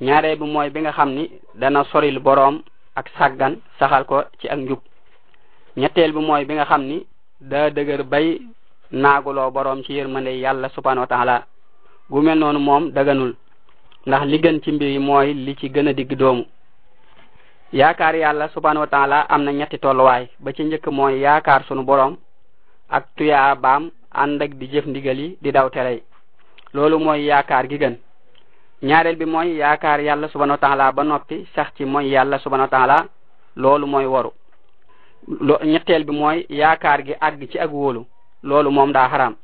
ñaareel bi mooy bi nga xam ni dana soril boroom ak sàggan saxal ko ci ak njub ñetteel bi mooy bi nga xam ni daa dëgër bay naaguloo boroom ci yërmande yàlla subhanahu wa taala gu mel noonu moom daganul ndax li gën ci mbir yi mooy li ci gën a digg doomu yaakaar yàlla subhanahu wa taala am na ñetti tolluwaay ba ci njëkk mooy yaakaar sunu boroom ak tuyaa baam ànd ak di jëf ndigal yi di daw tere yi loolu mooy yaakaar gi gën ñaareel bi mooy yaakaar yàlla subhanahu wa taala ba noppi sax ci mooy yàlla subhanahu wa taala loolu mooy waru lo ñetteel bi mooy yaakaar gi àgg ci ak wóolu loolu moom daa xaraam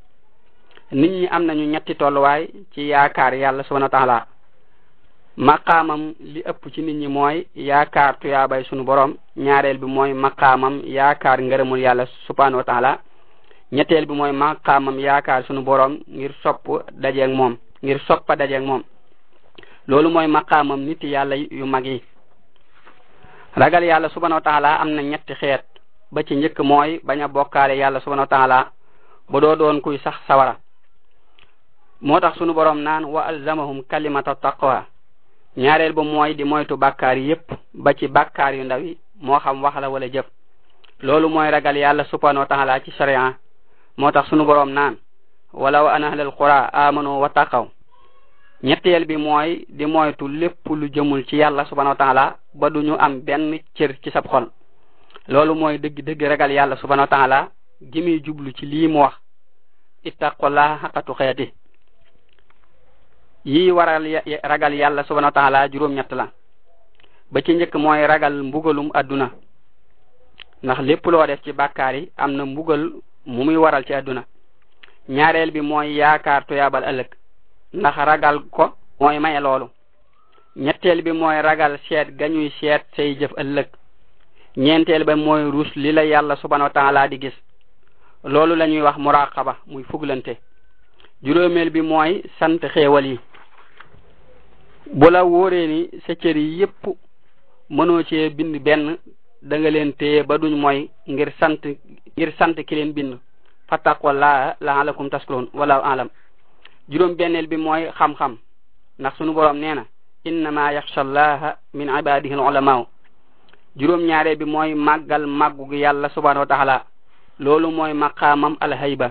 nit ñi am nañu ñetti tolluwaay ci yaakaar yàlla subhanahu wa taala maqaamam li ëpp ci nit ñi mooy yaakaar tuyaabay sunu borom ñaareel bi mooy maqaamam yaakaar ngërëmul yàlla subhanahu wa taala ñetteel bi mooy maqaamam yaakaar sunu borom ngir sopp dajeeg moom ngir soppa dajeeg moom loolu mooy maqaamam nit yàlla yu mag yi ragal yàlla subhanahu wa taala am na ñetti xeet ba ci njëkk mooy bañ a bokkaale yàlla subhanahu wa taala ba doo doon kuy sax sawara moo tax sunu borom naan wa alzamahum kalimata taqwa ñaareel ba mooy di moytu bàkkaar yi yépp ba ci bàkkaar yu ndaw yi moo xam wax la wala jëf loolu mooy ragal yàlla subhanahu wa taala ci sharia moo tax sunu boroom naan walaw an ahlal qura amanu wa taqaw ñetteel bi mooy di moytu lépp lu jëmul ci yàlla subhanahu wa taala ba duñu am benn cër ci sab xol loolu mooy dëgg dëgg ragal yàlla subhanahu wa taala gi muy jublu ci lii mu wax ittaqullaha xaqa tuqaati yi waral ragal yàlla subhanahu wa taala juróom-ñett la ba ci njëkk mooy ragal mbugalum àdduna ndax lépp loo def ci bàkkaar yi am na mbugal mu muy waral ci àdduna ñaareel bi mooy yaakaar tuyaabal ëllëg ndax ragal ko mooy maye loolu ñetteel bi mooy ragal seet gañuy seet say jëf ëllëg ñeenteel ba mooy ruus li la yàlla subhanahu wa taala di gis loolu la ñuy wax muraqaba muy fuglante juróomeel bi mooy sant xéewal yi bu la wóoree ni sa cër yi yépp mënoo cee bind benn da nga leen téye ba duñ mooy ngir sant ngir sant ki leen bind fa taqwa laa laalakum taskuroon wala alam juróom benneel bi mooy xam-xam ndax sunu borom nee na innama yaxsha allaha min ibadihi ulamaaw juróom ñaareel bi mooy màggal màggu yàlla subhanahu wa taala loolu mooy maqaamam alhayba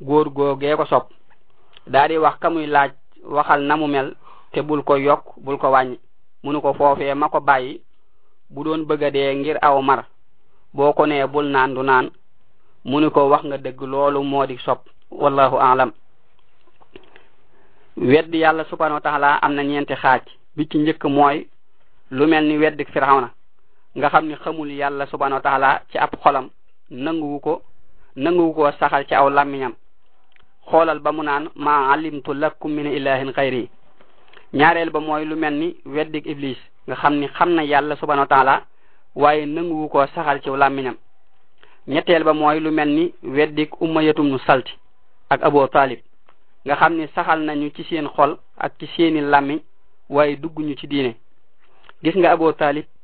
góor googee ko sopp daa di wax ka muy laaj waxal na mu mel te bul ko yokk bul ko wàññi mu nu ko foofee ma ko bàyyi bu doon bëgg a dee ngir aw mar boo ko nee bul naan du naan mu ni ko wax nga dëgg loolu moo di sopp wallahu alam wedd yàlla subhanahu wa taala am na ñeenti xaaj bi ci njëkk mooy lu mel ni weddik firawna nga xam ni xamul yàlla subhanahu wa taala ci ab xolam nanguwu ko nanguwu ko saxal ci aw làmmiñam xoolal ba mu naan ma alimtu lakum min ilahin xayri ñaareel ba mooy lu mel ni weddik iblis nga xam ni xam na yàlla subhanahu wa taala waaye nanguwu ko saxal ci aw làmmiñam ñetteel ba mooy lu mel ni weddik ummayatum nu salti ak abo talib nga xam ni saxal nañu ci seen xol ak ci seeni làmmiñ waaye dugguñu ci diine gis nga abo talib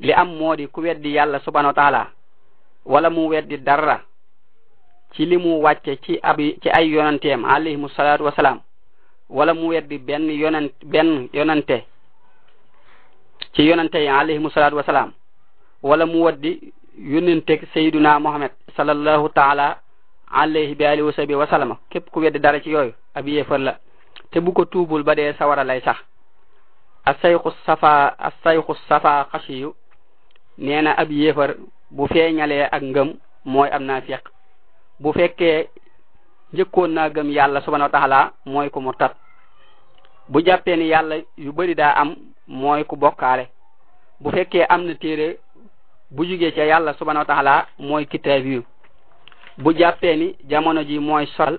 li am moo di ku weddi yàlla subhanahu wa taala wala mu weddi dara ci li mu wàcce ci ab ci ay yonanteem alayhimu salaatu wasalaam wala mu weddi benn yonent benn yonante ci yonante yi alayhimu salaatu wasalaam wala mu weddi yonenteg sayyiduna muhammad sallallahu taala alayhi bi alihi wa sahbihi wa sallama képp ku weddi dara ci yooyu ab yéefar la te bu ko tuubul ba dee sawara lay sax asayxu safa asayxu safa xasiyu nee na ab yéefar bu feeñalee ak ngëm mooy am naa feq bu fekkee njëkkoon naa gëm yàlla subhanahu wa taala mooy ku mu tat bu jàppee ni yàlla yu bari daa am mooy ku bokkaale bu fekkee am na téere bu jugee ca yàlla subhanahu wa taala mooy kitaab yu bu jàppee ni jamono ji mooy sol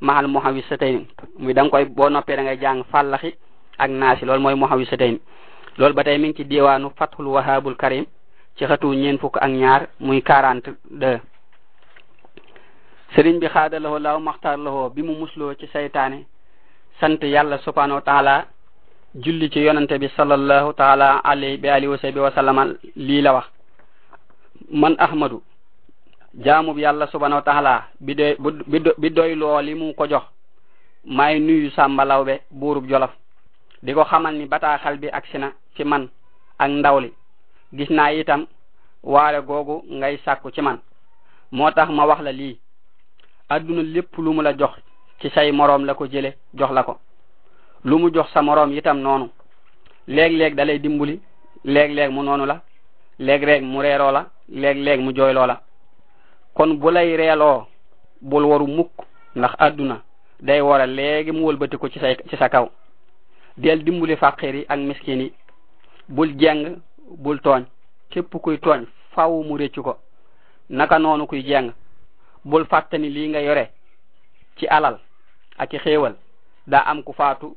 mahal muhawisatayn muy da nga koy boo noppee da ngay jàng fàllaxi ak naasi loolu mooy muhawisatayn loolu ba tey mi ngi ci diwaanu fathul wahabul karim ci xatu ñeen fukk ak ñaar muy quarante deux sëriñ bi xaada lahoo laaw maxtaar lahoo bi mu musloo ci saytaane sant yàlla subhanahu wa taala julli ci yonante bi sallallahu taala alayhi bi alihi wa sahbi wa sallama lii la wax man ahmadu jaamub yàlla subhanahu wa taala bi doy bi doy loo li mu ko jox may nuyu Sàmba Lawbe buurub Jolof di ko xamal ni bataaxal bi agsi na ci man ak ndaw li gis naa itam waare googu ngay sàkku ci man moo tax ma wax la lii adduna lépp lu mu la jox ci say moroom la ko jële jox la ko lu mu jox sa moroom itam noonu léeg-léeg da lay dimbali léeg-léeg mu noonu la léeg-léeg mu reeroo la léeg-léeg mu jooyloo la kon bu lay reeloo bul waru mukk ndax àdduna day war a léegi mu wëlbati ko ci say ci sa kaw del dimbali fàqir yi ak miskin yi bul jeng bul tooñ képp kuy tooñ faw mu réccu ko naka noonu kuy jeng bul fàtte ni lii nga yore ci alal ak i xéewal daa am ku faatu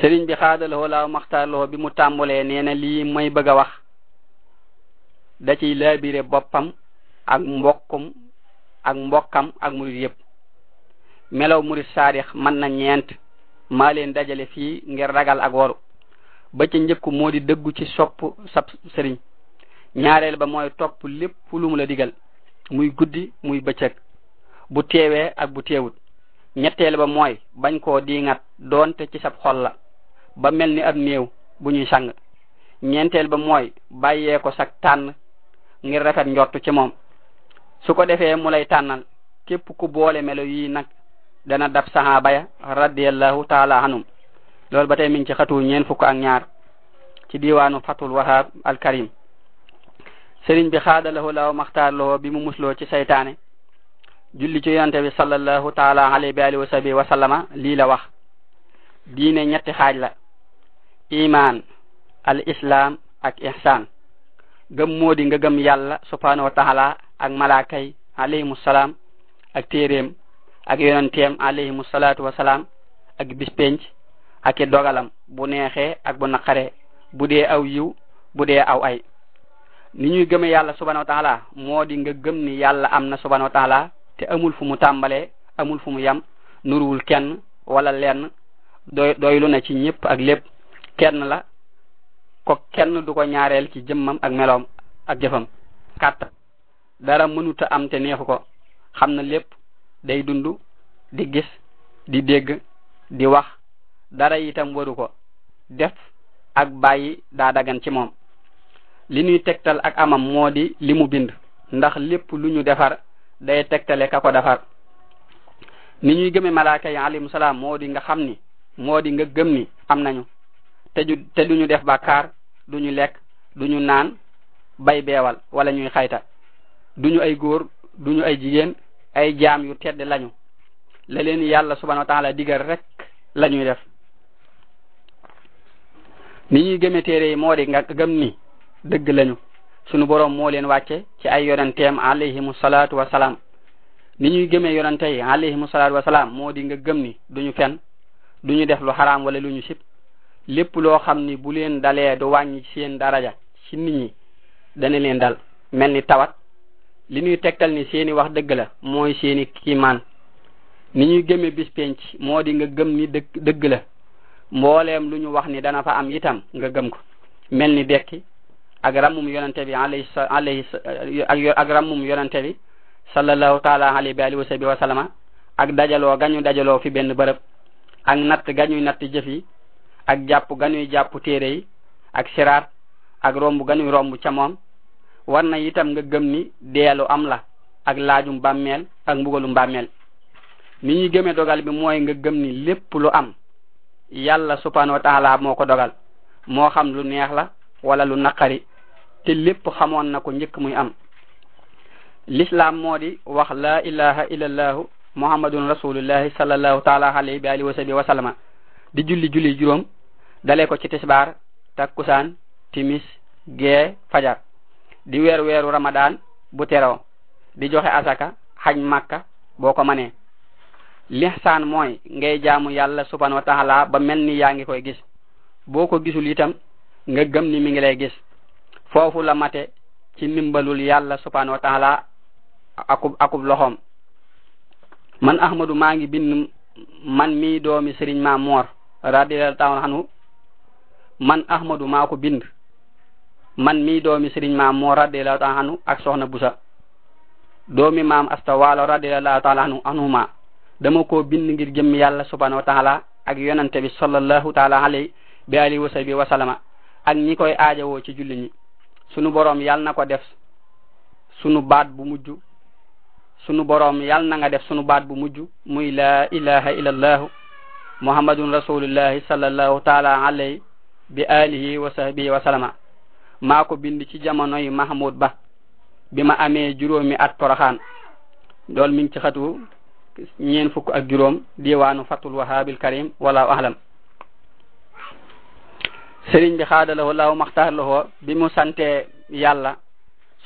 sëriñ bi xaadaloo laaw maxtaarloo bi mu tàmbulee nee na lii may bëgg a wax da ciy laabire boppam ak mbokkum ak mbokkam ak murid yëpp melaw murid saadix mën na ñeent maa leen dajale fii ngir ragal ak waru ba ca njëkku moo di dëggu ci sopp sab sëriñ ñaareel ba mooy topp lépp lu mu la digal muy guddi muy bëccëg bu teewee ak bu teewut ñetteel ba mooy bañ koo diingat doonte ci sab xol la ba mel ni ab néew bu ñuy sang ñeenteel ba mooy bàyyee ko sag tànn ngir rafet njortu ci moom su ko defee mu lay tànnal képp ku boole melo yi nag dana dab sahaaba ya radiallahu taala anum loolu ba tey mi ngi ci xatu ñeen fukk ak ñaar ci diwaanu fatul wahab al karim sëriñ bi xaada lahu law maxtaar lahu bi mu musloo ci saytaane julli ci yonte bi sallallahu taala alayhi bi alihi wa sahbihi wa sallama lii la wax diine ñetti xaaj la iman al islam ak ihsan gëm moo di nga gëm yàlla subhanahu wa taala ak malaaka yi alayhimu salaam ak téeréem ak yonenteem alayhimu salaatu wasalaam ak bis penc ak i dogalam bu neexee ak bu naqaree bu dee aw yiw bu dee aw ay ni ñuy gëme yàlla subhanahu wa taala moo di nga gëm ni yàlla am na subhanahu wa taala te amul fu mu tàmbalee amul fu mu yam nuruwul kenn wala lenn doy doylu na ci ñëpp ak lépp kenn la ko kenn du ko ñaareel ci jëmmam ak meloom ak jëfam kàttan dara mënuta am te neexu ko xam na lépp day dund di gis di dégg di wax dara itam waru ko def ak bàyyi daa dagan ci moom li ñuy tegtal ak amam moo di li mu bind ndax lépp lu ñu defar day tegtale ka ko defar ni ñuy gëme malaaka yi alayhim salaam moo di nga xam ni moo di nga gëm ni am nañu te ju te duñu def bàkkaar duñu lekk duñu naan bay beewal wala ñuy xayta duñu ay góor duñu ay jigéen ay jaam yu tedd lañu la leen yàlla subhanahu wa taala digal rek la ñuy def ni ñuy gëme téere yi moo di nga gëm ni dëgg lañu sunu boroom moo leen wàcce ci ay yonenteem alayhimu salaatu wa salaam ni ñuy gëmee yonente yi alayhimu salaatu wa salaam moo di nga gëm ni duñu fen duñu def lu xaraam wala lu ñu sib lépp loo xam ni bu leen dalee du wàññi seen daraja ci nit ñi dana leen dal mel ni tawat li ñuy tegtal ni seeni wax dëgg la mooy seeni kiimaan ni ñuy gëmee bis penc moo di nga gëm ni dëgg dëgg la mbooleem lu ñu wax ni dana fa am itam nga gëm ko mel ni dekki ak rammum yonente bi alayhi alayhi ak rammum yonente bi sallallahu taala alayhi wa alihi wa sahbihi wa sallama ak dajaloo gañu dajaloo fi benn bërëb ak natt ga ñuy natt jëf yi ak jàpp ga ñuy jàpp téere yi ak siraat ak romb ga ñuy romb ca moom war na itam nga gëm ni deelu am la ak laajum bàmmeel ak mbugalum bàmmeel ni ñuy gëmee dogal bi mooy nga gëm ni lépp lu am yàlla subhanahu wa taala moo ko dogal moo xam lu neex la wala lu naqari te lépp xamoon na ko njëkk muy am l'islam moo di wax la ilaha illallahu muhammadun rasulullahi sallallahu taala alayhi bi alihi wa sahbihi wa sallama di julli julli juróom dalee ko ci tisbaar takkusaan timis gee fajar di weer weeru ramadaan bu teroo di joxe asaka xaj makka boo ko manee lihsaan mooy ngay jaamu yàlla subhanahu wa taala ba mel ni yaa ngi koy gis boo ko gisul itam nga gëm ni mi ngi lay gis foofu la mate ci ndimbalul yàlla subhanahu wa taala akub akub loxoom man ahmadu maa ngi bind man mii doomi sëriñ maa moor radiyallahu taala anhu man ahmadu maa ko bind man mii doomi sëriñ maam moo radiyallahu taala anhu ak soxna busa doomi maam asta waalo radiyallahu taala anhu anhuma dama koo bind ngir jëm yàlla subhanahu wa taala ak yonante bi sallallahu taala alayhi bi alihi wa sahbi wa salama ak ñi koy aajawoo ci julli ñi sunu borom yàlla na ko def sunu baat bu mujj sunu boroom yal na nga def sunu baat bu mujj muy laa ilaha illa allahu muhammadun rasulullahi sallallahu taala alayhi bi alihi wa sahbihi wa salama maa ko bind ci jamono yi mahmud ba bi ma amee juróomi at poroxaan loolu mi ngi ci xatu ñeen fukk ak juróom diwaanu fatul wahabil karim wala ahlam sëriñ bi xaadalawoo laaw maxtaar lawoo bi mu sante yàlla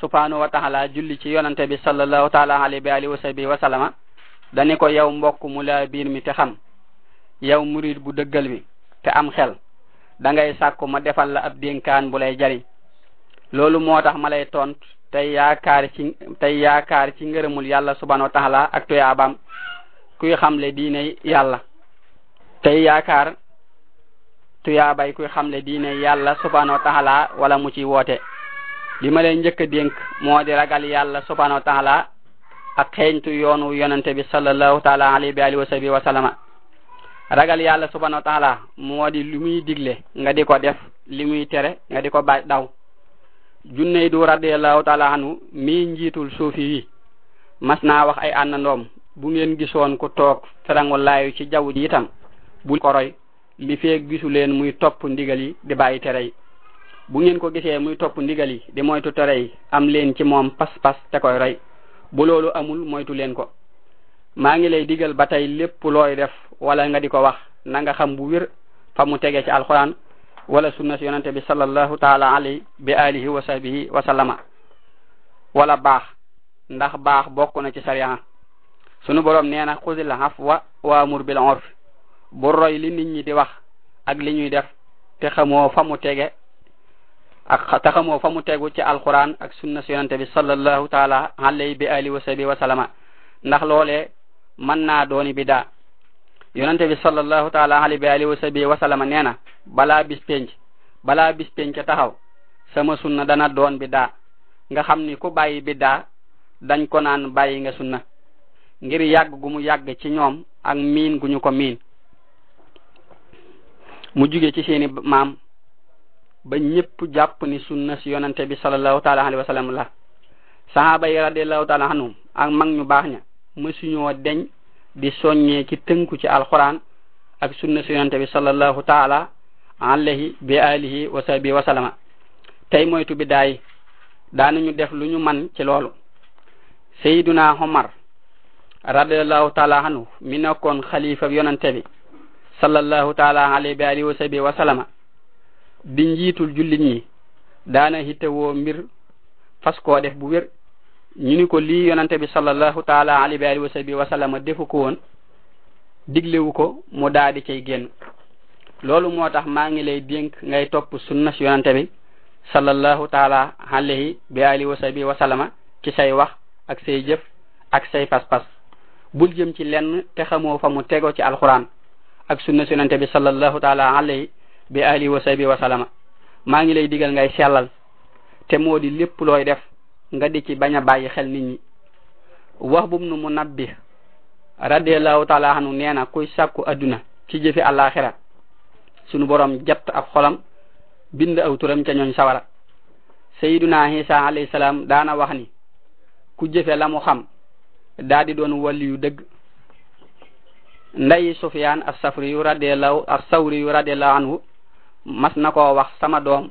subhanahu wa taala julli ci yonante bi sallallahu taala alayhi wa alihi wa sahbihi wa sallama dani ko yow mbokk mu laa biir mi te xam yow murid bu dëggal bi te am xel da ngay sàkku ma defal la ab dénkaan bu lay jariñ loolu moo tax ma lay tont tey yaakaar ci tey yaakaar ci ngërëmul yàlla subhanahu wa taala ak tuyaabaam kuy xamle diine yàlla tey yaakaar tuyaabay kuy xamle diine yàlla subhanahu wa taala wala mu ci woote li ma leen njëkk a dénk moo di ragal yàlla subhanahu wa taala ak xeeñtu yoonu yonente bi sallallahu taala alayhi bi alihi wa sahbihi wa sallama ragal yàlla subhanahu wa taala moo di lu muy digle nga di ko def li muy tere nga di ko bàyyi daw junney du radiallahu taala anu mii njiitul suufi yi mas naa wax ay àndandoom bu ngeen gisoon ku toog ferangu laayu ci jaww ji itam bu ko roy li feeg gisu leen muy topp ndigal yi di bàyyi tere yi bu ngeen ko gisee muy topp ndigal yi di moytu tere yi am leen ci moom pas-pas te koy roy bu loolu amul moytu leen ko maa ngi lay digal ba tey lépp looy def wala nga di ko wax na nga xam bu wér fa mu tege ci alxuraan wala sunna si yonante bi sallallahu taala alayhi bi alihi wa sahbihi wa sallama wala baax ndax baax bokk na ci sariya sunu borom nee na xudil afwa wa amur bil urf bu roy li nit ñi di wax ak li ñuy def te xamoo fa mu tege ak te xamoo fa mu tegu ci alquran ak sunna su yonante bi sallallahu taala alayhi bi alihi wa sahbihi wa salama ndax loolee mën naa dooni bi daa yonante bi sallallahu taala alayhi bi alihi wa sahbihi wa salama nee na balaa bis penc balaa bis penc taxaw sama sunna dana doon bi daa nga xam ni ku bàyyi bi daa dañ ko naan bàyyi nga sunna ngir yàgg gu mu yàgg ci ñoom ak miin gu ñu ko miin mu jóge ci seeni maam ba ñépp jàpp ni sunna si yonante bi sallallahu taala alayhi wa sallam la sahaaba yi radiallahu taala anhum ak mag ñu baax ña mësuñoo deñ di soññee ci tënku ci alxuraan ak sunna si yonante bi sallallahu taala alayhi bi alihi wa sahbihi wa sallama tey moytu bi daay daanañu def lu ñu man ci loolu sayiduna Omar radiallahu taala anhu mi nekkoon xalifa yonante bi sallallahu taala alayhi bi alihi wa sahbi wa salama di njiitul jullit ñi daana hittewoo mbir fas koo def bu wér ñu ni ko lii yonante bi sallallahu taala alayhi bi alihi wa sahbi wa salama defu ko woon diglewu ko mu daal di cay génn loolu moo tax maa ngi lay dénk ngay topp sunna si yonante bi sallallahu taala alayhi bi alihi wa sahbihi wa sallama ci say wax ak say jëf ak say pas-pas bul jëm ci lenn te xamoo fa mu tego ci alquran ak sunna su yonente bi sallallahu taala alayhi bi alihi wa sahbihi wa sallama maa ngi lay digal ngay sellal te moo di lépp looy def nga di ci bañ a bàyyi xel nit ñi wax bum nu mu nabbi radiallahu taala anu nee na kuy sàkku adduna ci jëfi àllaaxira sunu borom jatt ab xolam bind aw turam ca ñooñ sawara sayiduna isa alayhi salaam daana wax ni ku jëfe la mu xam daa di doon wàlli yu dëgg nday sufyaan as safri yu radiallahu as sawri yu radiallahu anhu mas na koo wax sama doom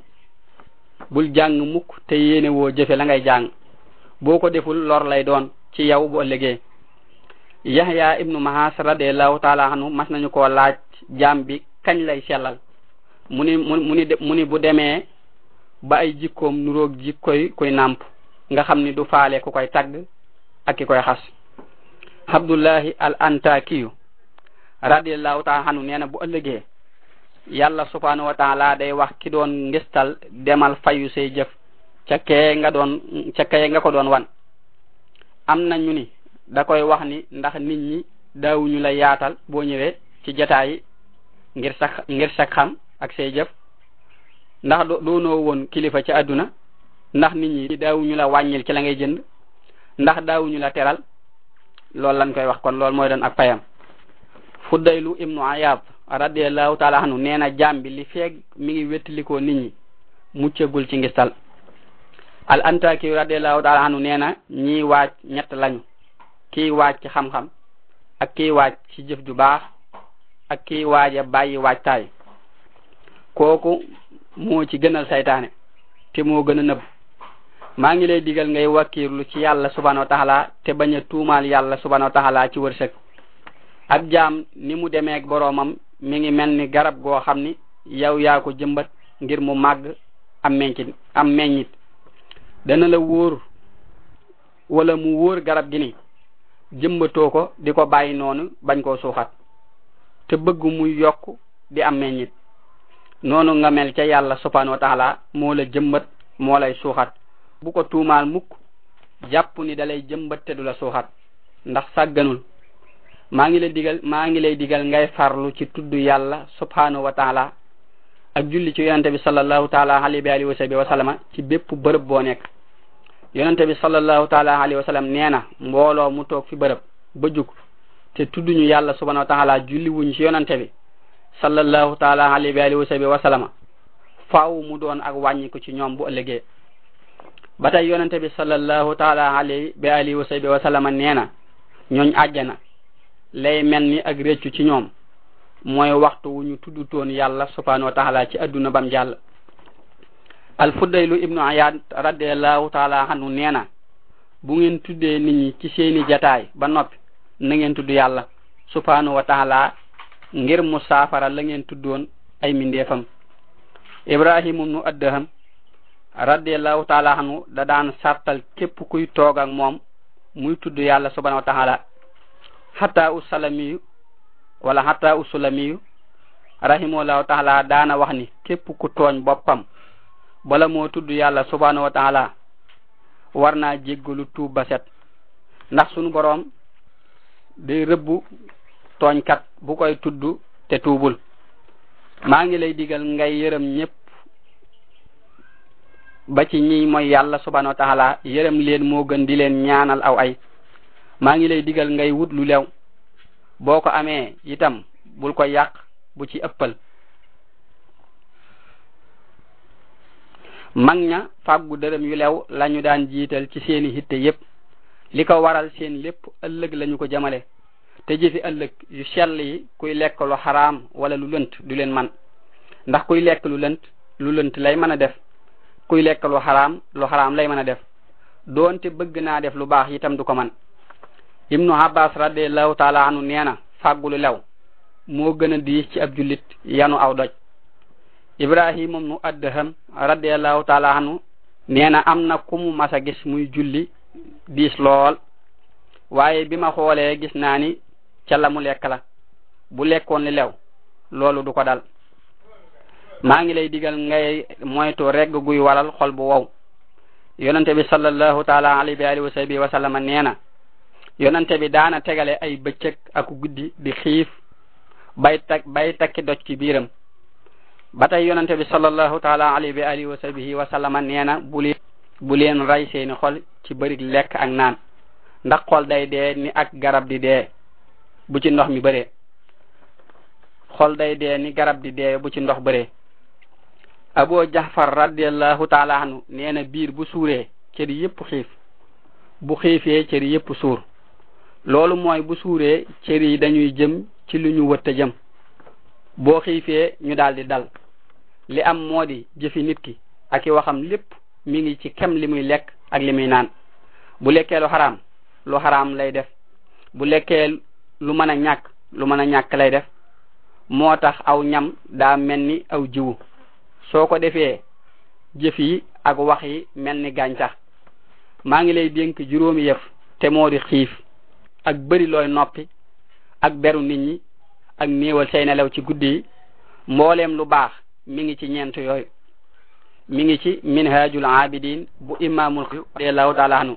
bul jàng mukk te yéene woo jëfe la ngay jàng boo ko deful lor lay doon ci yow bu ëllëgee yahya ibnu mahas radiallahu taala anhu mas nañu koo laaj jaam bi kañ lay sellal mu ni mu ni mu ni bu demee ba ay jikkoom nuroog jikkoy koy nàmp nga xam ni du faale ku koy tagg ak ki koy xas abdullahi al antakiyu radiallahu taala xanu nee na bu ëllëgee yàlla subhanahu wa taala day wax ki doon ngistal demal fayu say jëf ca kee nga doon ca kee nga ko doon wan am na ñu ni da koy wax ni ndax nit ñi daawuñu la yaatal boo ñëwee ci jataay ngir sa ngir sa xam ak say jëf ndax doonoo woon kilifa ci àdduna ndax nit ñi daawuñu la wàññil ci la ngay jënd ndax daawuñu la teral loolu lañ koy wax kon loolu mooy doon ak payam fuddaylu ibnu ayab radiallahu taala anhu nee na jaam bi li feeg mi ngi wettalikoo nit ñi muccagul ci ngistal al antaki radiallahu taala anhu nee na ñii waaj ñett lañu kiy waaj ci xam-xam ak kiy waaj ci jëf ju baax ak kiy waaja bàyyi waajtaay kooku moo ci gënal saytaane te moo gën a nëbb maa ngi lay digal ngay wakkiirlu ci yàlla subhanahu wa taala te bañ a tuumaal yàlla subhanahu wa taala ci wërsëg ab jaam ni mu demee ak boroomam mi ngi mel ni garab goo xam ni yow yaa ko jëmbat ngir mu màgg am meññit am meññit dana la wóor wala mu wóor garab gi ni jëmbatoo ko di ko bàyyi noonu bañ koo suuxat te bëgg muy yokk di am meññit noonu nga mel ca yàlla subhanahu wa taala moo la jëmbat moo lay suuxat bu ko tuumaal mukk jàpp ni dalay jëmbat te du la suuxat ndax sàgganul maa ngi lay digal maa ngi lay digal ngay farlu ci tudd yàlla subhanahu wa taala ak julli ci yonente bi sallallahu taala alayhi wa alihi wa sahbihi wa sallama ci bépp bërëb boo nekk yonente bi sallallahu taala alayhi wa sallam nee na mbooloo mu toog fi bërëb ba jug te tudduñu yàlla subhanahu wa taala julli wuñ ci yonente bi sallallahu taala alayhi wa alihi wa sahbihi wa sallama faaw mu doon ak wàññi ko ci ñoom bu ëllëgee ba tey yonente bi sallallahu taala alayhi bi alihi wa sahbihi wa sallama nee na ñooñ àjjana lay mel ni ak réccu ci ñoom mooy waxtu wu ñu tuddutoon yàlla subhanahu wa taala ci adduna bam jàll al fudaylu ibnu ayad radiallahu taala anhu nee na bu ngeen tuddee nit ñi ci seeni jataay ba noppi na ngeen tudd yàlla subhanahu wa taala ngir mu saafara la ngeen tuddoon ay mindeefam ibrahim ibnu addaham radiallahu taala anhu da daan sartal képp kuy toog ak moom muy tudd yàlla subhanahu wa taala hatta u salamiyu wala hatta u sulamiyu rahimahullahu taala daana wax ni képp ku tooñ boppam bala moo tudd yàlla subhanahu wa taala war naa jéggalu tuub ba set ndax sunu boroom day rëbbu tooñkat bu koy tudd te tuubul maa ngi lay digal ngay yërëm ñépp ba ci ñi mooy yàlla subhanahu wa taala yërëm leen moo gën di leen ñaanal aw ay maa ngi lay digal ngay wut lu lew boo ko amee itam bul ko yàq bu ci ëppal mag ña fàggu dërëm yu lew lañu daan jiital ci seeni hitte yépp li ko waral seen lépp ëllëg lañu ko jamale te jëfi ëllëg yu sell yi kuy lekk lu xaraam wala lu lënt du leen man ndax kuy lekk lu lënt lu lënt lay mën a def kuy lekk lu xaraam lu xaraam lay mën a def doonte bëgg naa def lu baax itam du ko man ibnu abbas radiallahu taala anu nee na fàggulu lew moo gën a diis ci ab jullit yanu aw doj ibrahima nu addaham radiallahu taala anu nee na am na ku mu mas a gis muy julli diis lool waaye bi ma xoolee gis naa ni ca la mu lekk la bu lekkoon li lew loolu du ko dal maa ngi lay digal ngay moytu regg guy waral xol bu wow yonante bi sallallahu taala alayhi wa alihi wa sahbihi wa sallama nee na yonante bi daana tegale ay bëccëg ak guddi di xiif bay tak bay takki doj ci biiram ba tey yonante bi sallallahu taala alayhi wa alihi wa sahbihi wa sallama nee na bu leen bu leen rey seeni xol ci bërig lekk ak naan ndax xol day dee ni ak garab di dee bu ci ndox mi bëree xol day dee ni garab di dee bu ci ndox bëree abu jahfar radiallahu taala anhu nee na biir bu suuree cër yépp xiif bu xiifee cër yépp suur loolu mooy bu suuree cër yi dañuy jëm ci lu ñu wëtt jëm boo xiifee ñu daal di dal li am moo di jëfi nit ki ak i waxam lépp mi ngi ci kem li muy lekk ak li muy naan bu lekkee lu xaraam lu xaraam lay def bu lekkee lu mën a ñàkk lu mën a ñàkk lay def moo tax aw ñam daa mel ni aw jiwu soo ko defee jëf yi ak wax yi mel ni gàncax maa ngi lay dénk juróomi yëf te moo di xiif ak bëri looy noppi ak beru nit ñi ak néewal say nelaw ci guddi yi mbooleem lu baax mi ngi ci ñeent yooyu mi ngi ci minhajul abidin bu imaamul radiallahu taala anhu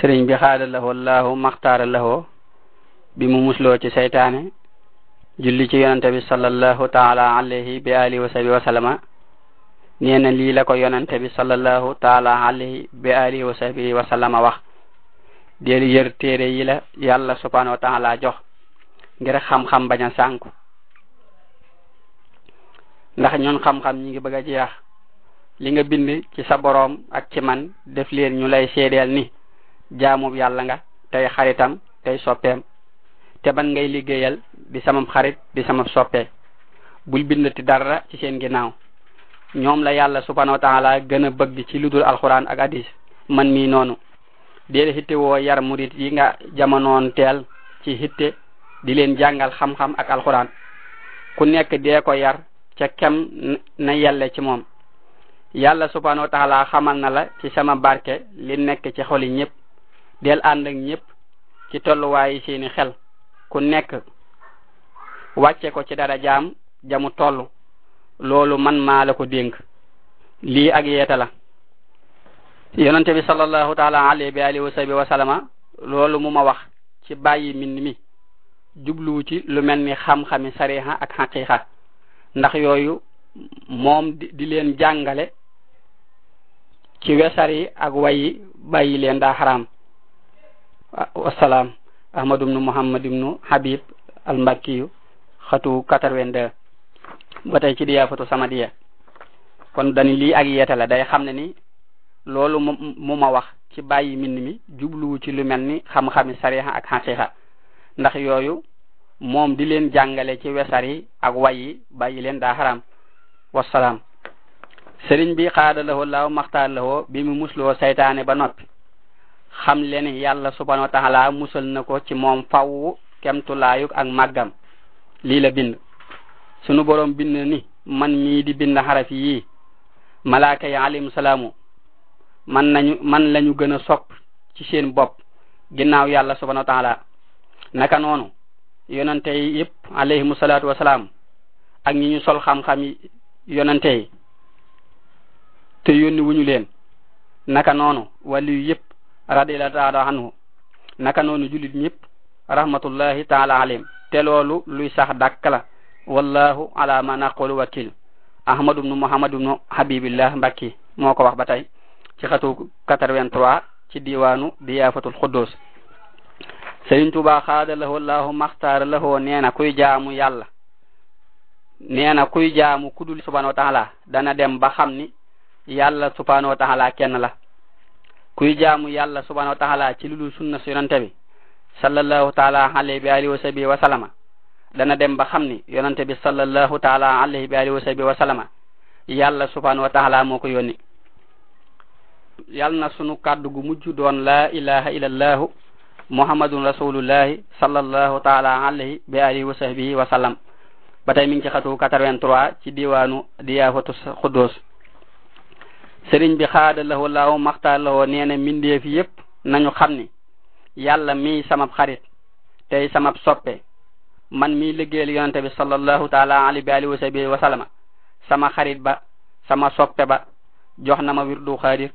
sëriñ bi xaada lahoo laahu maxtaara lahoo bi mu musloo ci seytaane julli ci yonante bi sallallahu taala alayhi bi alihi wa sahbi wa sallama nee na lii la ko yonante bi sallallahu taala alayhi bi alihi wa sahbi wa sallama wax del yër téere yi la yàlla subhanahu wa taala jox ngir xam-xam bañ a sànku ndax ñun xam-xam ñi ngi bëgg a jeex li nga bind ci sa boroom ak ci man def leen ñu lay seedeel ni jaamub yàlla nga tey xaritam tey soppeem te ban ngay liggéeyal di sama xarit di sama soppe bul bindati dara ci seen ginnaaw ñoom la yàlla subhanahu wa taala gën a bëgg ci lu dul alxuraan ak hadis man mii noonu deel hitte woo yar murit yi nga jamonoon teel ci hitte di leen jàngal xam-xam ak alxuraan ku nekk dee ko yar ca kem na yelle ci moom yàlla subhanahu wa taala xamal na la ci sama barke li nekk ci xoli ñëpp del ànd ak ñëpp ci tolluwaayi seeni xel ku nekk wàcce ko ci dara jaam jamu toll loolu man maa la ko dénk lii ak yeeta la yonente bi sallallahu taala alayhi bi alihi wa sahbi wa salama loolu mu ma wax ci bàyyi mbind mi jubluwu ci lu mel ni xam-xami sariha ak xaqiqa ndax yooyu moom di di leen jàngale ci wesar yi ak wayi bàyyi leen daa xaraam wasalaam ahmad ibnu muhammad ibnu habib al mbakkiyu xatu 82 ba tey ci diyaafatu samadiya kon dañu lii ak yeete la day xam ne ni loolu mu mu ma wax ci bàyyi mbind mi jubluwu ci lu mel ni xam-xami sariha ak xaqiqa ndax yooyu moom di leen jàngale ci wesar yi ak way yi bàyyi leen daa xaraam wasalaam sëriñ bi xaada lahoo laaw maxtaar lahoo bi mu musloo saytaane ba noppi xam le ni yàlla subhanahu wa taala musal na ko ci moom faww kemtulaayuk ak màggam lii la bind sunu boroom bind na ni man mii di bind xaraf yii malaaka yi alayhim salaamu man nañu man lañu gën a sopp ci seen bopp ginnaaw yàlla subhanahu wa taala naka noonu yonante yi yëpp alayhimu salaatu wasalaam ak ñi ñu sol xam-xam yi yonante yi te yónni wuñu leen naka noonu wàllu yëpp radiyallahu taala anhu naka noonu jullit ñëpp rahmatullahi taala alayhim te loolu luy sax dàkk la wallahu ala ma naqulu wakil ahmadu bnu muhammad bnu habibillah mbakki moo ko wax ba tey ci xatu 83 ci diwaanu diyaafatul xuddus Sëriñ Tuubaa xaada lahoo laahu maxtaara lahoo nee na kuy jaamu yàlla nee na kuy jaamu kudul subhanahu wa taala dana dem ba xam ni yàlla subhanahu wa taala kenn la kuy jaamu yàlla subhanahu wa taala ci lu dul sunna su yonante bi sallallahu taala alayhi bi alihi wa sahbihi wa salama dana dem ba xam ni yonante bi sallallahu taala alayhi bi alihi wa sahbihi wa salama yàlla subhanahu wa taala moo ko yónni yàlla na sunu kàddu gu mujj doon laa ilaha illallahu muhammadun rasulullahi sallallahu taala alayhi bi alihi wa sahbihi wa sallam ba tey mi ngi ci xatu 83 ci diwaanu diyaafatu xuddoos sëriñ bi xaada lahu laaw maxtaar lahoo nee na mbindeef yépp nañu xam ni yàlla mii samab xarit tey samab soppe man mii liggéeyal yonante bi sallallahu taala alayhi bi alihi wa sahbihi wa sallama sama xarit ba sama soppe ba jox na ma wirdu xaadir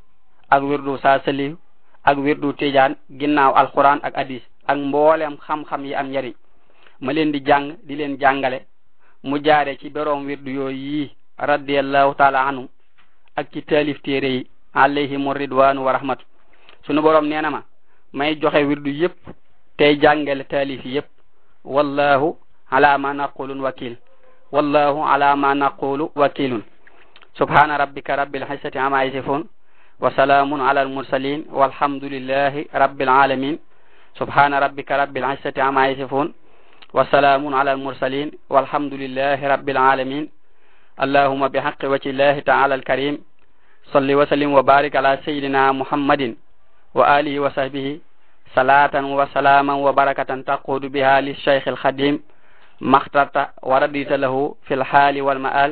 ak wirdu saa saliw ak wirdu tijaan ginnaaw alquran ak hadis ak mboolem xam-xam yi am njariñ ma leen di jàng di leen jàngale mu jaare ci boroom wirdu yooyu yi radiallahu taala anhu ak ci taalif téere yi alayhimu ridwanu wa rahmatu sunu boroom nee na ma may joxe wirdu yépp tey jàngale taalif yépp wallahu ala ma naqulun wakil wallahu ala ma naqulu wakilun subhana rabbika rabbil izzati amma yasifun وسلام على المرسلين والحمد لله رب العالمين سبحان ربك رب العزة عما يصفون وسلام على المرسلين والحمد لله رب العالمين اللهم بحق وجه الله تعالى الكريم صل وسلم وبارك على سيدنا محمد وآله وصحبه صلاة وسلاما وبركة تقود بها للشيخ الخديم ما اخترت ورديت له في الحال والمآل